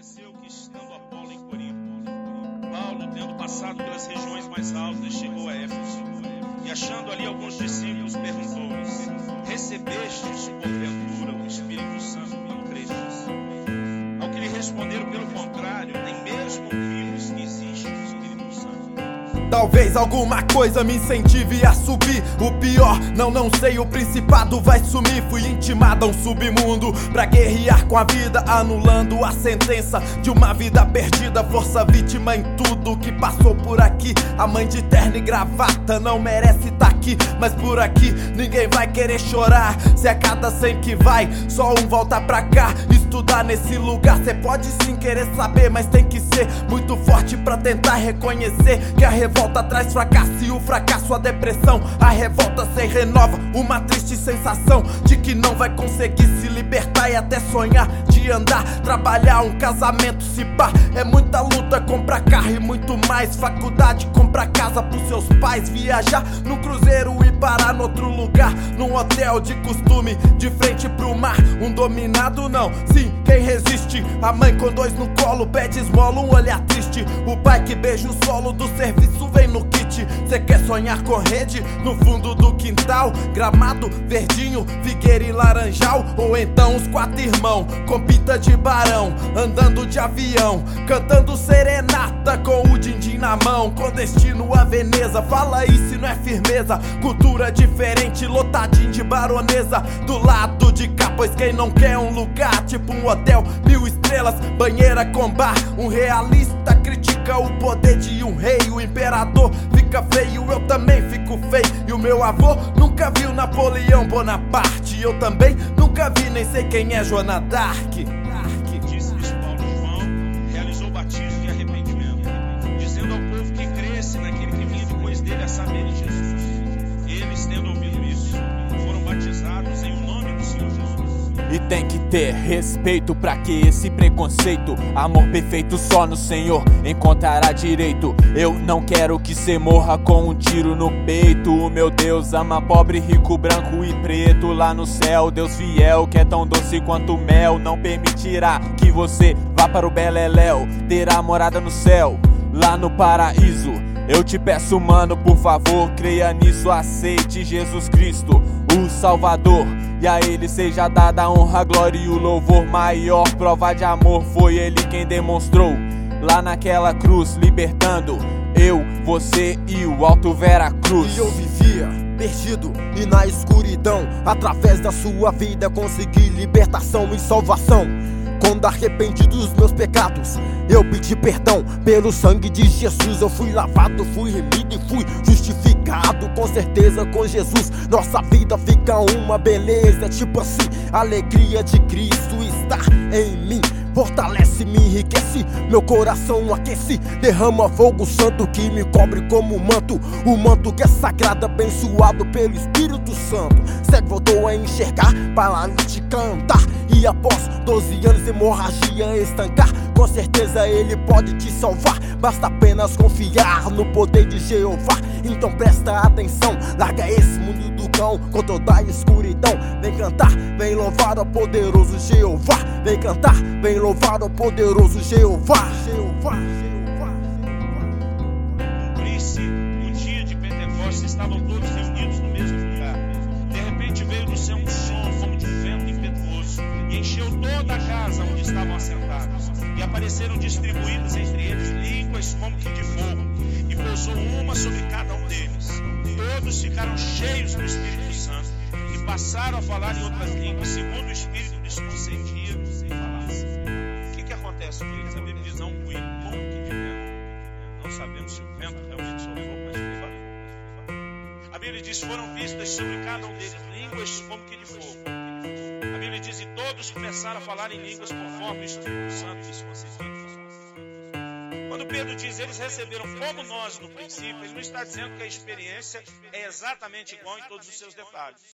Aconteceu que, estando Apolo em Corinto, Paulo, tendo passado pelas regiões mais altas, chegou a Éfeso. E achando ali alguns discípulos, perguntou-lhes: Recebestes, porventura, o Espírito Santo quando crestes? Ao que lhe responderam, pelo contrário, nem mesmo Talvez alguma coisa me incentive a subir. O pior, não, não sei, o principado vai sumir. Fui intimado a um submundo pra guerrear com a vida, anulando a sentença de uma vida perdida. Força vítima em tudo que passou por aqui. A mãe de terno e gravata não merece tá aqui, mas por aqui ninguém vai querer chorar. Se a cada cem que vai, só um volta pra cá. Estudar nesse lugar, cê pode sim querer saber, mas tem que ser muito forte pra tentar reconhecer que a revolta traz fracasso e o fracasso a depressão. A revolta se renova, uma triste sensação de que não vai conseguir se libertar e até sonhar de andar, trabalhar, um casamento se pá. É muita luta, comprar carro e muito mais. Faculdade, comprar casa pros seus pais, viajar no cruzeiro e parar no outro lugar, num hotel de costume, de frente pro mar. Um dominado não, sim, quem resiste? A mãe com dois no colo pede esmola, um olhar triste. O pai que beija o solo do serviço vem no kit. Cê quer sonhar com rede no fundo do quintal? Gramado, verdinho, figueira e laranjal? Ou então os quatro irmãos com pinta de barão, andando de avião, cantando serenata com o din-din na mão, com destino a Veneza. Fala se não é firmeza, cultura diferente, lotadinho de baronesa. Do lado de pois quem não quer um lugar tipo um hotel, mil estrelas, banheira com bar, um realista critica o poder de um rei, o imperador fica feio, eu também fico feio. E o meu avô nunca viu Napoleão Bonaparte. Eu também nunca vi, nem sei quem é Joana Dark. E tem que ter respeito pra que esse preconceito, amor perfeito só no Senhor encontrará direito. Eu não quero que cê morra com um tiro no peito. O meu Deus ama pobre, rico, branco e preto. Lá no céu, Deus fiel, que é tão doce quanto mel, não permitirá que você vá para o Beleléu. Terá morada no céu, lá no paraíso. Eu te peço, mano, por favor, creia nisso, aceite Jesus Cristo, o Salvador. E a ele seja dada a honra, a glória e o louvor maior. Prova de amor foi ele quem demonstrou. Lá naquela cruz, libertando eu, você e o Alto Vera Cruz. E eu vivia perdido e na escuridão. Através da sua vida consegui libertação e salvação. Quando arrependi dos meus pecados, eu pedi perdão pelo sangue de Jesus. Eu fui lavado, fui remido e fui. Com certeza, com Jesus, nossa vida fica uma beleza. Tipo assim, a alegria de Cristo está em mim. Fortalece, me enriquece, meu coração aquece. Derrama fogo santo que me cobre como manto. O manto que é sagrado, abençoado pelo Espírito Santo. Cego voltou a enxergar, paralítica andar. E após 12 anos, hemorragia estancar. Com certeza ele pode te salvar. Basta apenas confiar no poder de Jeová. Então presta atenção, larga esse mundo do cão com toda a escuridão. Vem cantar, vem louvar o poderoso Jeová. Vem cantar, vem louvar o poderoso Jeová. Jeová, Jeová. Cumprisse o dia de Pentecostes, estavam todos reunidos no mesmo lugar. De repente veio do céu um som como de vento impetuoso e encheu toda a casa onde estavam assentados. E apareceram distribuídas entre eles línguas como que de fogo, e pousou uma sobre cada um deles. Todos ficaram cheios do Espírito Santo e passaram a falar em outras línguas, segundo o Espírito lhes concedia falassem. O que, que acontece eles? A Bíblia diz: um ruído como que de vento. Não sabemos se o vento realmente soprou, mas levou. A Bíblia diz: foram vistas sobre cada um deles línguas como que de fogo. Diz: e todos começaram a falar em línguas conforme o Espírito Santo lhes falassem. Quando Pedro diz eles receberam como nós no princípio, ele não está dizendo que a experiência é exatamente igual em todos os seus detalhes.